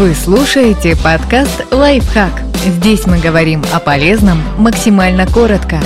Вы слушаете подкаст «Лайфхак». Здесь мы говорим о полезном максимально коротко.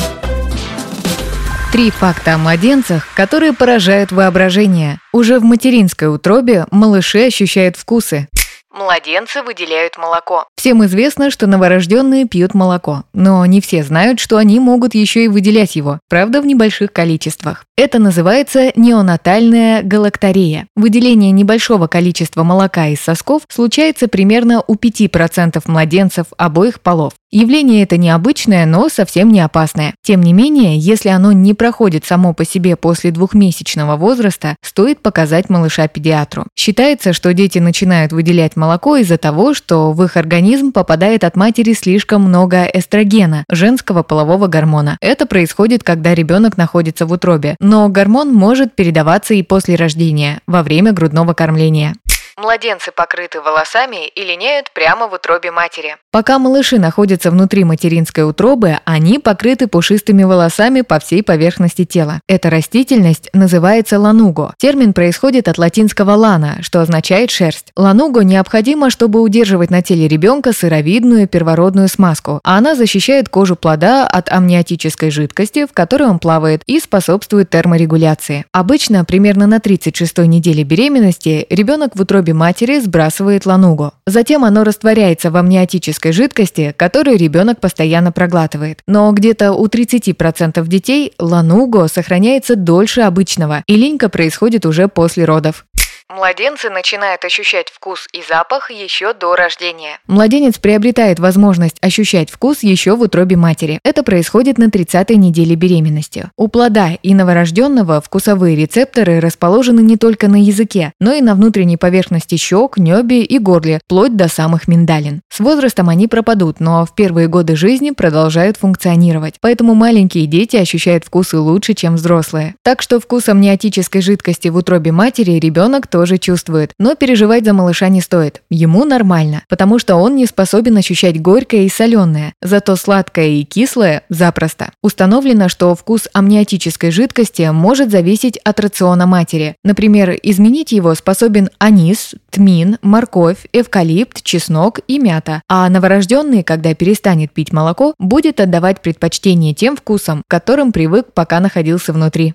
Три факта о младенцах, которые поражают воображение. Уже в материнской утробе малыши ощущают вкусы. Младенцы выделяют молоко. Всем известно, что новорожденные пьют молоко, но не все знают, что они могут еще и выделять его, правда в небольших количествах. Это называется неонатальная галактория. Выделение небольшого количества молока из сосков случается примерно у 5% младенцев обоих полов. Явление это необычное, но совсем не опасное. Тем не менее, если оно не проходит само по себе после двухмесячного возраста, стоит показать малыша педиатру. Считается, что дети начинают выделять молоко из-за того, что в их организм попадает от матери слишком много эстрогена, женского полового гормона. Это происходит, когда ребенок находится в утробе, но гормон может передаваться и после рождения, во время грудного кормления. Младенцы покрыты волосами и линяют прямо в утробе матери. Пока малыши находятся внутри материнской утробы, они покрыты пушистыми волосами по всей поверхности тела. Эта растительность называется лануго. Термин происходит от латинского лана, что означает шерсть. Лануго необходимо, чтобы удерживать на теле ребенка сыровидную первородную смазку, а она защищает кожу плода от амниотической жидкости, в которой он плавает, и способствует терморегуляции. Обычно примерно на 36-й неделе беременности ребенок в утробе утробе матери сбрасывает ланугу. Затем оно растворяется в амниотической жидкости, которую ребенок постоянно проглатывает. Но где-то у 30% детей лануго сохраняется дольше обычного, и линька происходит уже после родов. Младенцы начинают ощущать вкус и запах еще до рождения. Младенец приобретает возможность ощущать вкус еще в утробе матери. Это происходит на 30-й неделе беременности. У плода и новорожденного вкусовые рецепторы расположены не только на языке, но и на внутренней поверхности щек, небе и горле, вплоть до самых миндалин. С возрастом они пропадут, но в первые годы жизни продолжают функционировать. Поэтому маленькие дети ощущают вкусы лучше, чем взрослые. Так что вкус амниотической жидкости в утробе матери ребенок тоже чувствует. Но переживать за малыша не стоит. Ему нормально, потому что он не способен ощущать горькое и соленое, зато сладкое и кислое запросто. Установлено, что вкус амниотической жидкости может зависеть от рациона матери. Например, изменить его способен анис, тмин, морковь, эвкалипт, чеснок и мята. А новорожденный, когда перестанет пить молоко, будет отдавать предпочтение тем вкусам, к которым привык, пока находился внутри.